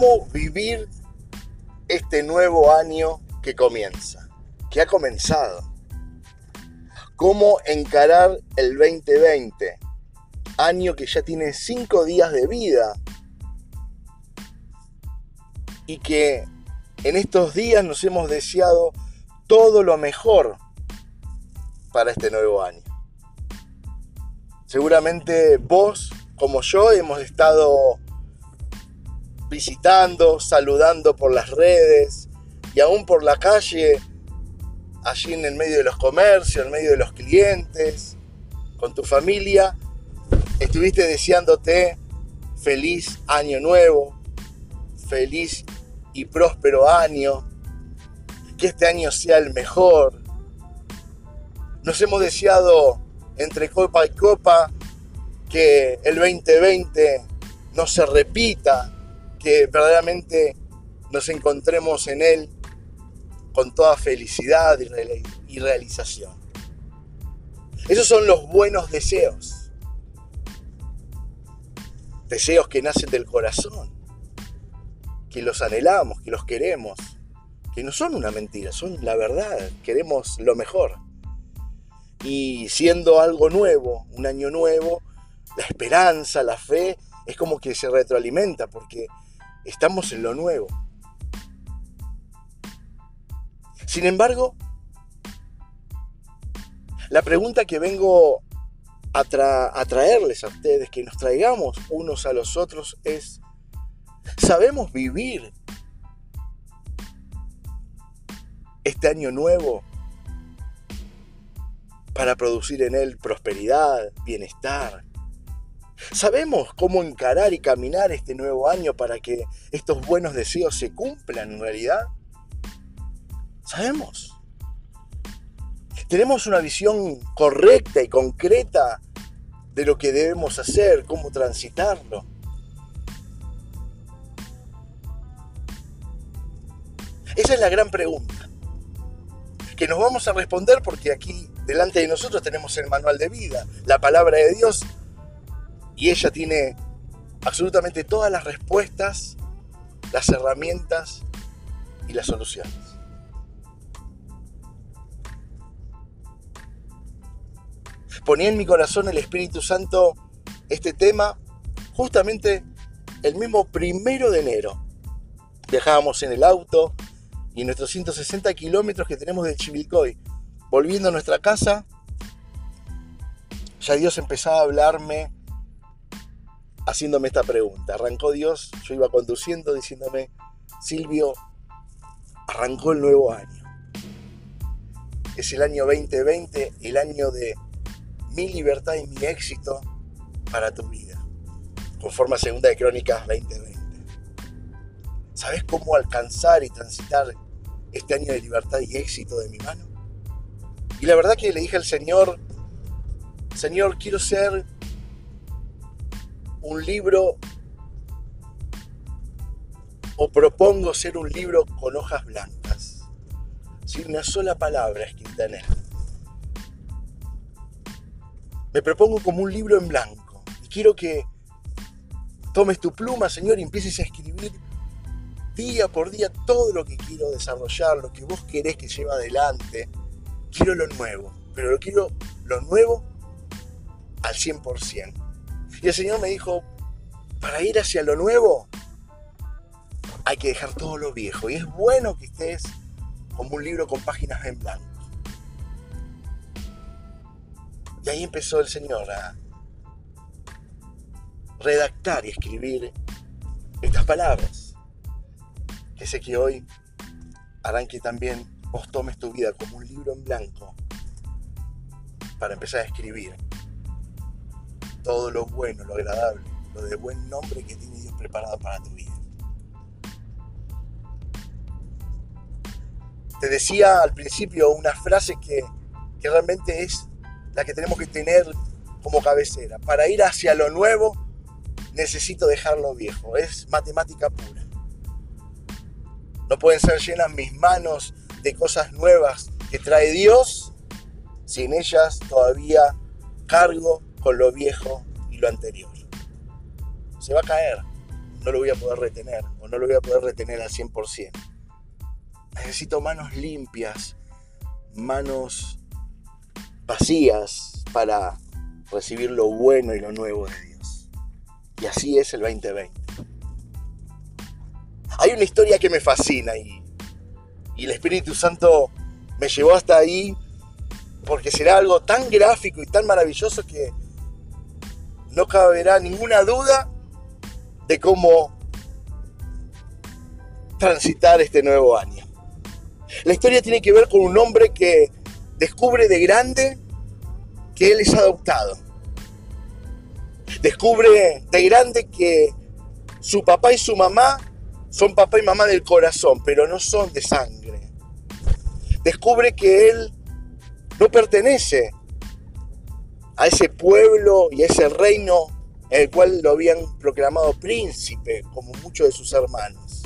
cómo vivir este nuevo año que comienza, que ha comenzado. Cómo encarar el 2020, año que ya tiene cinco días de vida y que en estos días nos hemos deseado todo lo mejor para este nuevo año. Seguramente vos, como yo, hemos estado visitando, saludando por las redes y aún por la calle, allí en el medio de los comercios, en medio de los clientes, con tu familia, estuviste deseándote feliz año nuevo, feliz y próspero año, que este año sea el mejor. Nos hemos deseado entre copa y copa que el 2020 no se repita, que verdaderamente nos encontremos en Él con toda felicidad y realización. Esos son los buenos deseos. Deseos que nacen del corazón, que los anhelamos, que los queremos, que no son una mentira, son la verdad, queremos lo mejor. Y siendo algo nuevo, un año nuevo, la esperanza, la fe, es como que se retroalimenta, porque Estamos en lo nuevo. Sin embargo, la pregunta que vengo a, traerles a ustedes, que nos traigamos unos a los otros, es, ¿sabemos vivir este año nuevo para producir en él prosperidad, bienestar, ¿Sabemos cómo encarar y caminar este nuevo año para que estos buenos deseos se cumplan en realidad? ¿Sabemos? ¿Tenemos una visión correcta y concreta de lo que debemos hacer, cómo transitarlo? Esa es la gran pregunta que nos vamos a responder porque aquí delante de nosotros tenemos el manual de vida, la palabra de Dios y ella tiene absolutamente todas las respuestas, las herramientas y las soluciones. Ponía en mi corazón el Espíritu Santo este tema justamente el mismo primero de enero. Viajábamos en el auto y en nuestros 160 kilómetros que tenemos de Chivilcoy, volviendo a nuestra casa, ya Dios empezaba a hablarme haciéndome esta pregunta. Arrancó Dios, yo iba conduciendo diciéndome, Silvio, arrancó el nuevo año. Es el año 2020, el año de mi libertad y mi éxito para tu vida, conforme a segunda de Crónicas 2020. ¿Sabes cómo alcanzar y transitar este año de libertad y éxito de mi mano? Y la verdad que le dije al Señor, Señor, quiero ser un libro o propongo ser un libro con hojas blancas, sin una sola palabra escrita en él. Me propongo como un libro en blanco y quiero que tomes tu pluma, Señor, y empieces a escribir día por día todo lo que quiero desarrollar, lo que vos querés que lleve adelante. Quiero lo nuevo, pero lo quiero lo nuevo al 100%. Y el Señor me dijo, para ir hacia lo nuevo, hay que dejar todo lo viejo. Y es bueno que estés como un libro con páginas en blanco. Y ahí empezó el Señor a redactar y escribir estas palabras. Que sé que hoy harán que también vos tomes tu vida como un libro en blanco para empezar a escribir todo lo bueno, lo agradable, lo de buen nombre que tiene Dios preparado para tu vida. Te decía al principio una frase que, que realmente es la que tenemos que tener como cabecera. Para ir hacia lo nuevo necesito dejar lo viejo. Es matemática pura. No pueden ser llenas mis manos de cosas nuevas que trae Dios si en ellas todavía cargo con lo viejo y lo anterior. Se va a caer, no lo voy a poder retener o no lo voy a poder retener al 100%. Necesito manos limpias, manos vacías para recibir lo bueno y lo nuevo de Dios. Y así es el 2020. Hay una historia que me fascina y, y el Espíritu Santo me llevó hasta ahí porque será algo tan gráfico y tan maravilloso que no caberá ninguna duda de cómo transitar este nuevo año. La historia tiene que ver con un hombre que descubre de grande que él es adoptado. Descubre de grande que su papá y su mamá son papá y mamá del corazón, pero no son de sangre. Descubre que él no pertenece a ese pueblo y a ese reino en el cual lo habían proclamado príncipe, como muchos de sus hermanos.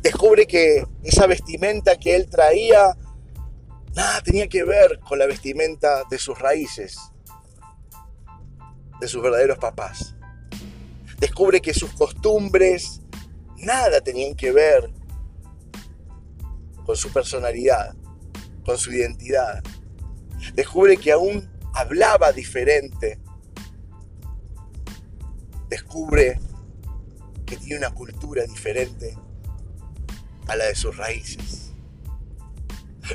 Descubre que esa vestimenta que él traía nada tenía que ver con la vestimenta de sus raíces, de sus verdaderos papás. Descubre que sus costumbres nada tenían que ver con su personalidad, con su identidad. Descubre que aún hablaba diferente. Descubre que tiene una cultura diferente a la de sus raíces.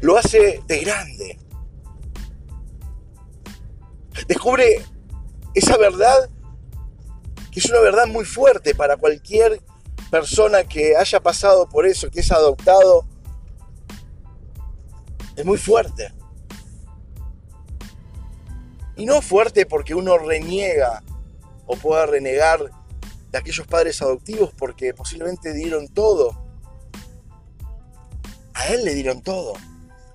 Lo hace de grande. Descubre esa verdad que es una verdad muy fuerte para cualquier persona que haya pasado por eso, que es adoptado. Es muy fuerte. Y no fuerte porque uno reniega o pueda renegar de aquellos padres adoptivos porque posiblemente dieron todo. A él le dieron todo.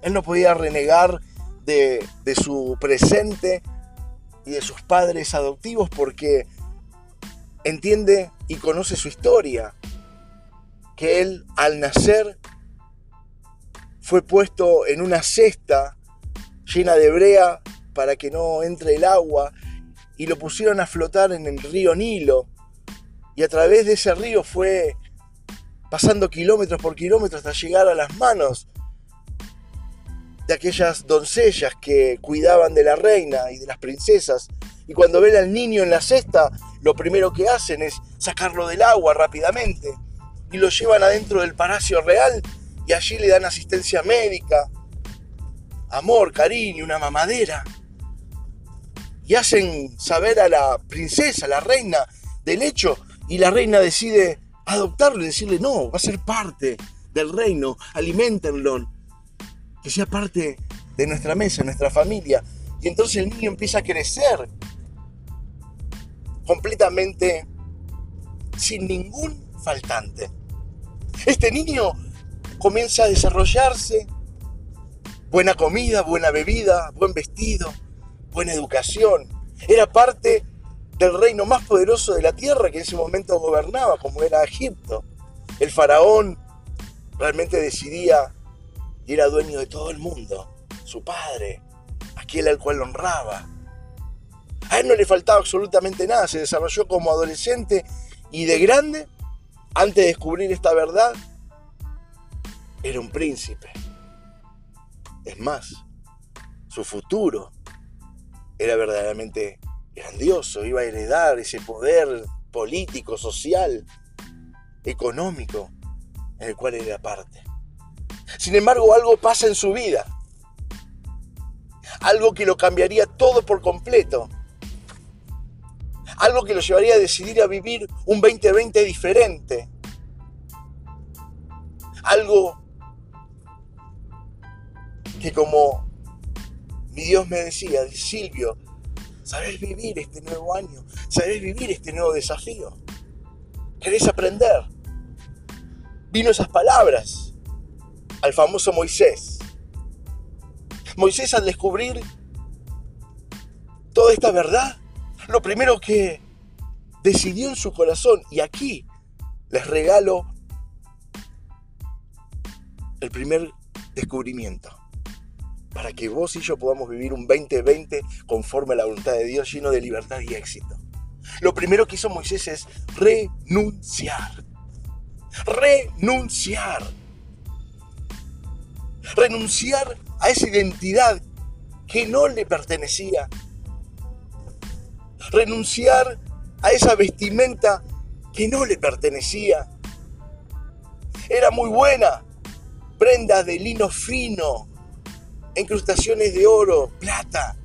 Él no podía renegar de, de su presente y de sus padres adoptivos porque entiende y conoce su historia. Que él al nacer fue puesto en una cesta llena de brea para que no entre el agua y lo pusieron a flotar en el río Nilo. Y a través de ese río fue pasando kilómetros por kilómetros hasta llegar a las manos de aquellas doncellas que cuidaban de la reina y de las princesas. Y cuando ven al niño en la cesta, lo primero que hacen es sacarlo del agua rápidamente y lo llevan adentro del Palacio Real y allí le dan asistencia médica, amor, cariño, una mamadera y hacen saber a la princesa, la reina, del hecho, y la reina decide adoptarlo y decirle, no, va a ser parte del reino, alimentenlo, que sea parte de nuestra mesa, nuestra familia. Y entonces el niño empieza a crecer completamente sin ningún faltante. Este niño comienza a desarrollarse, buena comida, buena bebida, buen vestido, buena educación. Era parte del reino más poderoso de la tierra que en ese momento gobernaba, como era Egipto. El faraón realmente decidía y era dueño de todo el mundo. Su padre, aquel al cual honraba. A él no le faltaba absolutamente nada, se desarrolló como adolescente y de grande, antes de descubrir esta verdad, era un príncipe. Es más, su futuro era verdaderamente grandioso, iba a heredar ese poder político, social, económico, en el cual era parte. Sin embargo, algo pasa en su vida, algo que lo cambiaría todo por completo, algo que lo llevaría a decidir a vivir un 2020 diferente, algo que como mi Dios me decía, Silvio, ¿sabés vivir este nuevo año? ¿Sabés vivir este nuevo desafío? ¿Querés aprender? Vino esas palabras al famoso Moisés. Moisés al descubrir toda esta verdad, lo primero que decidió en su corazón, y aquí les regalo el primer descubrimiento para que vos y yo podamos vivir un 2020 conforme a la voluntad de Dios, lleno de libertad y éxito. Lo primero que hizo Moisés es renunciar. Renunciar. Renunciar a esa identidad que no le pertenecía. Renunciar a esa vestimenta que no le pertenecía. Era muy buena, prendas de lino fino, incrustaciones de oro, plata,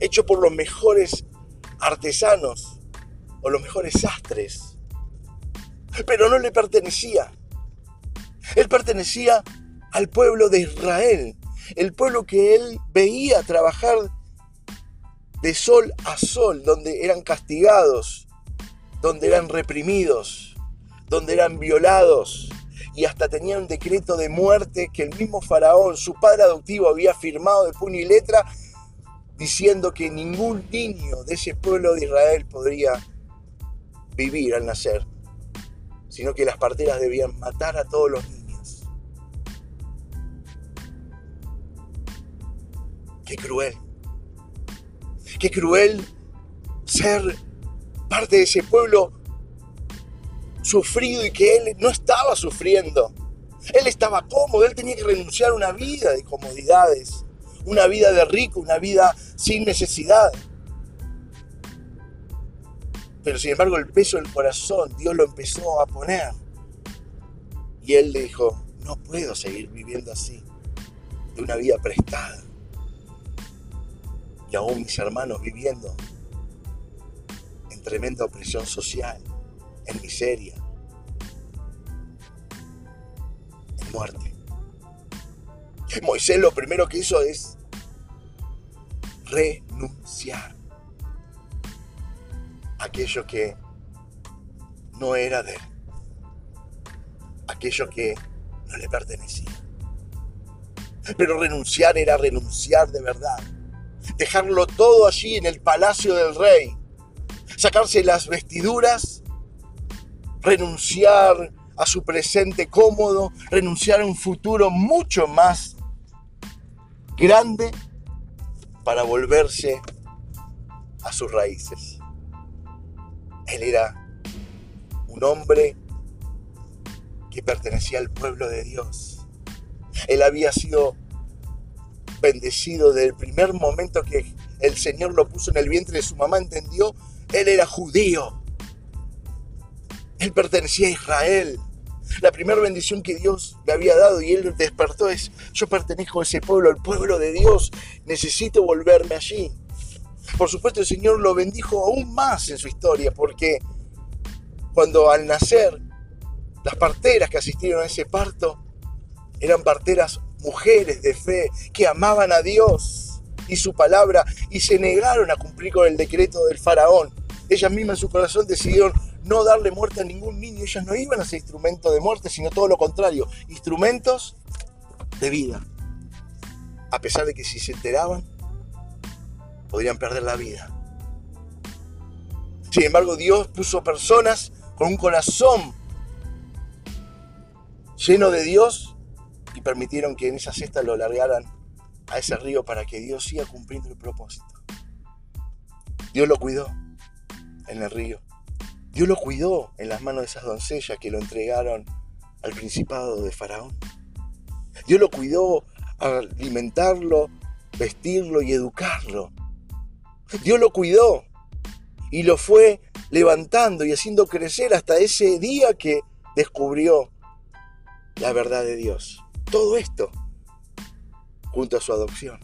hecho por los mejores artesanos o los mejores sastres. Pero no le pertenecía. Él pertenecía al pueblo de Israel, el pueblo que él veía trabajar de sol a sol, donde eran castigados, donde eran reprimidos, donde eran violados y hasta tenían un decreto de muerte que el mismo faraón, su padre adoptivo, había firmado de puño y letra diciendo que ningún niño de ese pueblo de Israel podría vivir al nacer, sino que las parteras debían matar a todos los niños. Qué cruel. Qué cruel ser parte de ese pueblo sufrido y que él no estaba sufriendo. Él estaba cómodo, él tenía que renunciar a una vida de comodidades, una vida de rico, una vida sin necesidad. Pero sin embargo el peso del corazón Dios lo empezó a poner. Y él dijo, no puedo seguir viviendo así, de una vida prestada. Y aún mis hermanos viviendo en tremenda opresión social, en miseria, en muerte. Moisés lo primero que hizo es renunciar a aquello que no era de él, aquello que no le pertenecía. Pero renunciar era renunciar de verdad, dejarlo todo allí en el palacio del rey, sacarse las vestiduras, renunciar a su presente cómodo, renunciar a un futuro mucho más grande para volverse a sus raíces. Él era un hombre que pertenecía al pueblo de Dios. Él había sido bendecido desde el primer momento que el Señor lo puso en el vientre de su mamá, entendió, él era judío. Él pertenecía a Israel. La primera bendición que Dios le había dado y él despertó es, yo pertenezco a ese pueblo, al pueblo de Dios, necesito volverme allí. Por supuesto el Señor lo bendijo aún más en su historia, porque cuando al nacer las parteras que asistieron a ese parto eran parteras mujeres de fe que amaban a Dios y su palabra y se negaron a cumplir con el decreto del faraón. Ellas mismas en su corazón decidieron no darle muerte a ningún niño. Ellas no iban a ser instrumentos de muerte, sino todo lo contrario, instrumentos de vida. A pesar de que si se enteraban, podrían perder la vida. Sin embargo, Dios puso personas con un corazón lleno de Dios y permitieron que en esa cesta lo largaran a ese río para que Dios siga cumpliendo el propósito. Dios lo cuidó en el río. Dios lo cuidó en las manos de esas doncellas que lo entregaron al principado de Faraón. Dios lo cuidó al alimentarlo, vestirlo y educarlo. Dios lo cuidó y lo fue levantando y haciendo crecer hasta ese día que descubrió la verdad de Dios. Todo esto junto a su adopción.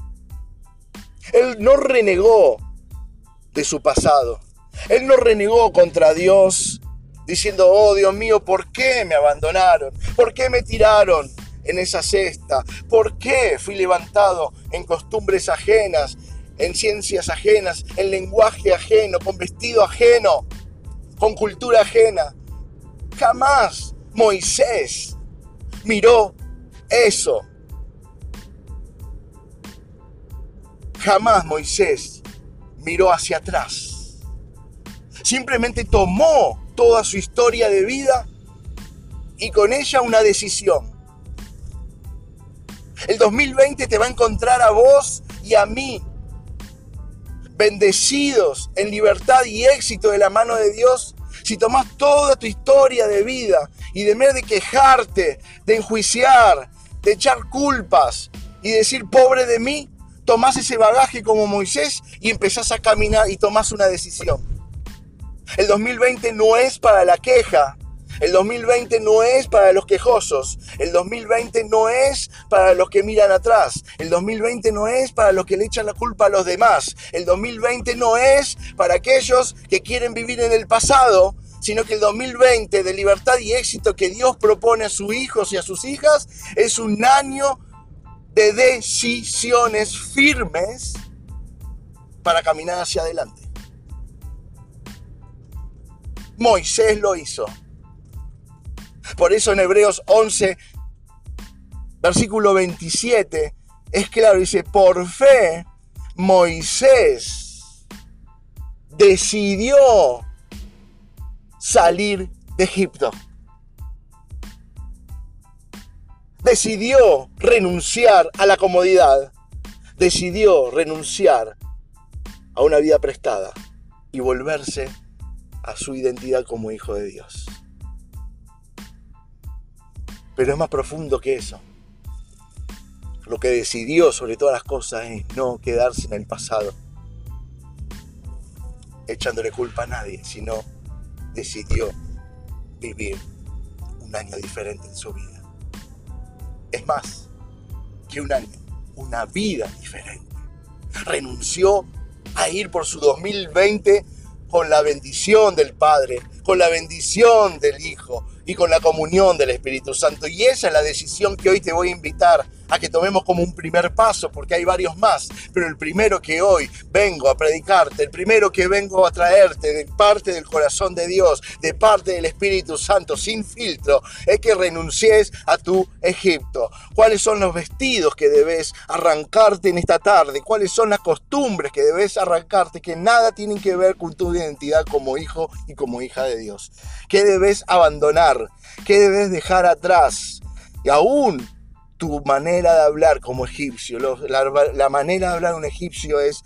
Él no renegó de su pasado. Él no renegó contra Dios diciendo, oh Dios mío, ¿por qué me abandonaron? ¿Por qué me tiraron en esa cesta? ¿Por qué fui levantado en costumbres ajenas, en ciencias ajenas, en lenguaje ajeno, con vestido ajeno, con cultura ajena? Jamás Moisés miró eso. Jamás Moisés miró hacia atrás Simplemente tomó toda su historia de vida y con ella una decisión. El 2020 te va a encontrar a vos y a mí bendecidos en libertad y éxito de la mano de Dios, si tomas toda tu historia de vida y de vez de quejarte, de enjuiciar, de echar culpas y decir pobre de mí, tomás ese bagaje como Moisés y empezás a caminar y tomás una decisión. El 2020 no es para la queja, el 2020 no es para los quejosos. El 2020 no es para los que miran atrás. El 2020 no es para los que le echan la culpa a los demás. El 2020 no es para aquellos que quieren vivir en el pasado, sino que el 2020 de libertad y éxito que Dios propone a sus hijos y a sus hijas es un año de decisiones firmes para caminar hacia adelante. Moisés lo hizo. Por eso en Hebreos 11, versículo 27, es claro, dice, por fe Moisés decidió salir de Egipto. Decidió renunciar a la comodidad. Decidió renunciar a una vida prestada y volverse a su identidad como hijo de Dios. Pero es más profundo que eso. Lo que decidió sobre todas las cosas es no quedarse en el pasado, echándole culpa a nadie, sino decidió vivir un año diferente en su vida. Es más que un año, una vida diferente. Renunció a ir por su 2020 con la bendición del Padre, con la bendición del Hijo, y con la comunión del Espíritu Santo. Y esa es la decisión que hoy te voy a invitar a que tomemos como un primer paso, porque hay varios más, pero el primero que hoy vengo a predicarte, el primero que vengo a traerte de parte del corazón de Dios, de parte del Espíritu Santo, sin filtro, es que renuncies a tu Egipto. ¿Cuáles son los vestidos que debes arrancarte en esta tarde? ¿Cuáles son las costumbres que debes arrancarte que nada tienen que ver con tu identidad como hijo y como hija de Dios? ¿Qué debes abandonar? ¿Qué debes dejar atrás? Y aún tu manera de hablar como egipcio. La, manera de hablar un egipcio es,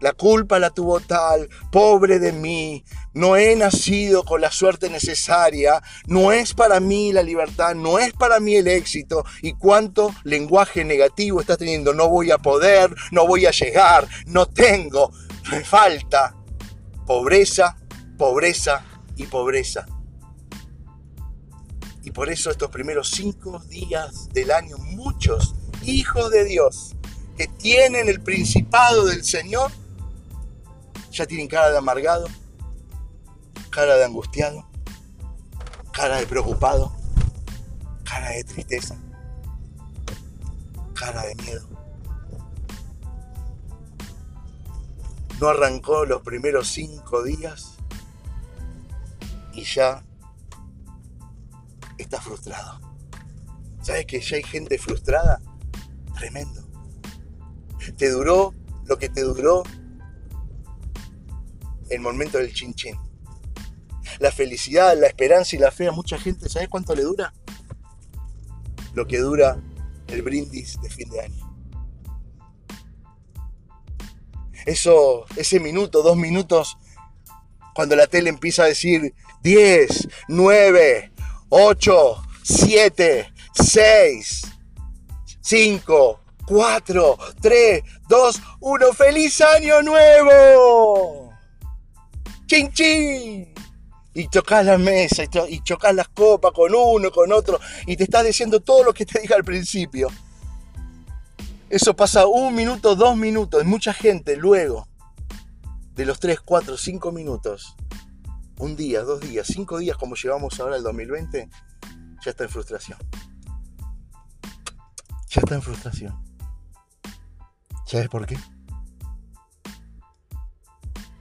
la culpa la tuvo tal, pobre de mí, no he nacido con la suerte necesaria, no es para mí la libertad, no es para mí el éxito. Y cuánto lenguaje negativo estás teniendo, no voy a poder, no voy a llegar, no tengo, me falta. Pobreza, pobreza y pobreza. Por eso estos primeros cinco días del año, muchos hijos de Dios que tienen el principado del Señor, ya tienen cara de amargado, cara de angustiado, cara de preocupado, cara de tristeza, cara de miedo. No arrancó los primeros cinco días y ya está frustrado. ¿Sabes que ya hay gente frustrada? Tremendo. Te duró lo que te duró el momento del chin chin. La felicidad, la esperanza y la fe a mucha gente, ¿sabes cuánto le dura? Lo que dura el brindis de fin de año. Eso, ese minuto, dos minutos, cuando la tele empieza a decir 10, 9, 8, 7, 6, 5, 4, 3, 2, 1. ¡Feliz año nuevo! ¡Chin, chin! Y chocas la mesa y chocas las copas con uno, con otro, y te estás diciendo todo lo que te dije al principio. Eso pasa un minuto, dos minutos. Y mucha gente luego de los 3, 4, 5 minutos un día, dos días, cinco días como llevamos ahora el 2020, ya está en frustración. Ya está en frustración. ¿Sabes por qué?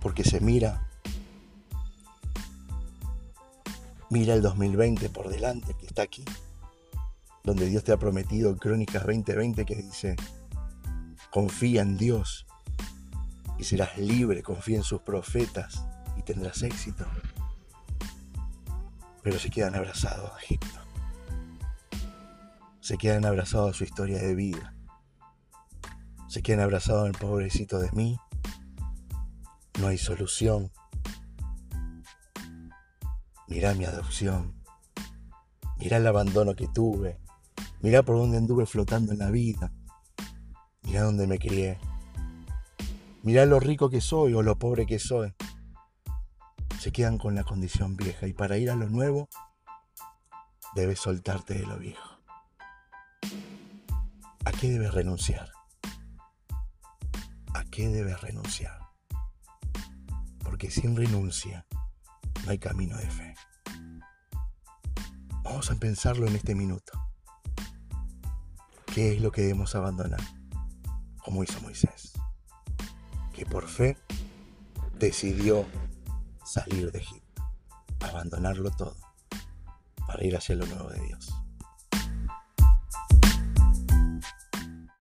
Porque se mira, mira el 2020 por delante que está aquí, donde Dios te ha prometido Crónicas 2020 que dice, confía en Dios y serás libre, confía en sus profetas y tendrás éxito pero se quedan abrazados a Egipto. Se quedan abrazados a su historia de vida. Se quedan abrazados al pobrecito de mí no hay solución. Mirá mi adopción. Mirá el abandono que tuve. Mirá por dónde anduve flotando en la vida. Mirá dónde me crié. Mirá lo rico que soy o lo pobre que soy. Se quedan con la condición vieja y para ir a lo nuevo debes soltarte de lo viejo. ¿A qué debes renunciar? ¿A qué debes renunciar? Porque sin renuncia no hay camino de fe. Vamos a pensarlo en este minuto. ¿Qué es lo que debemos abandonar? Como hizo Moisés, que por fe decidió salir de Egipto, abandonarlo todo para ir hacia lo nuevo de Dios.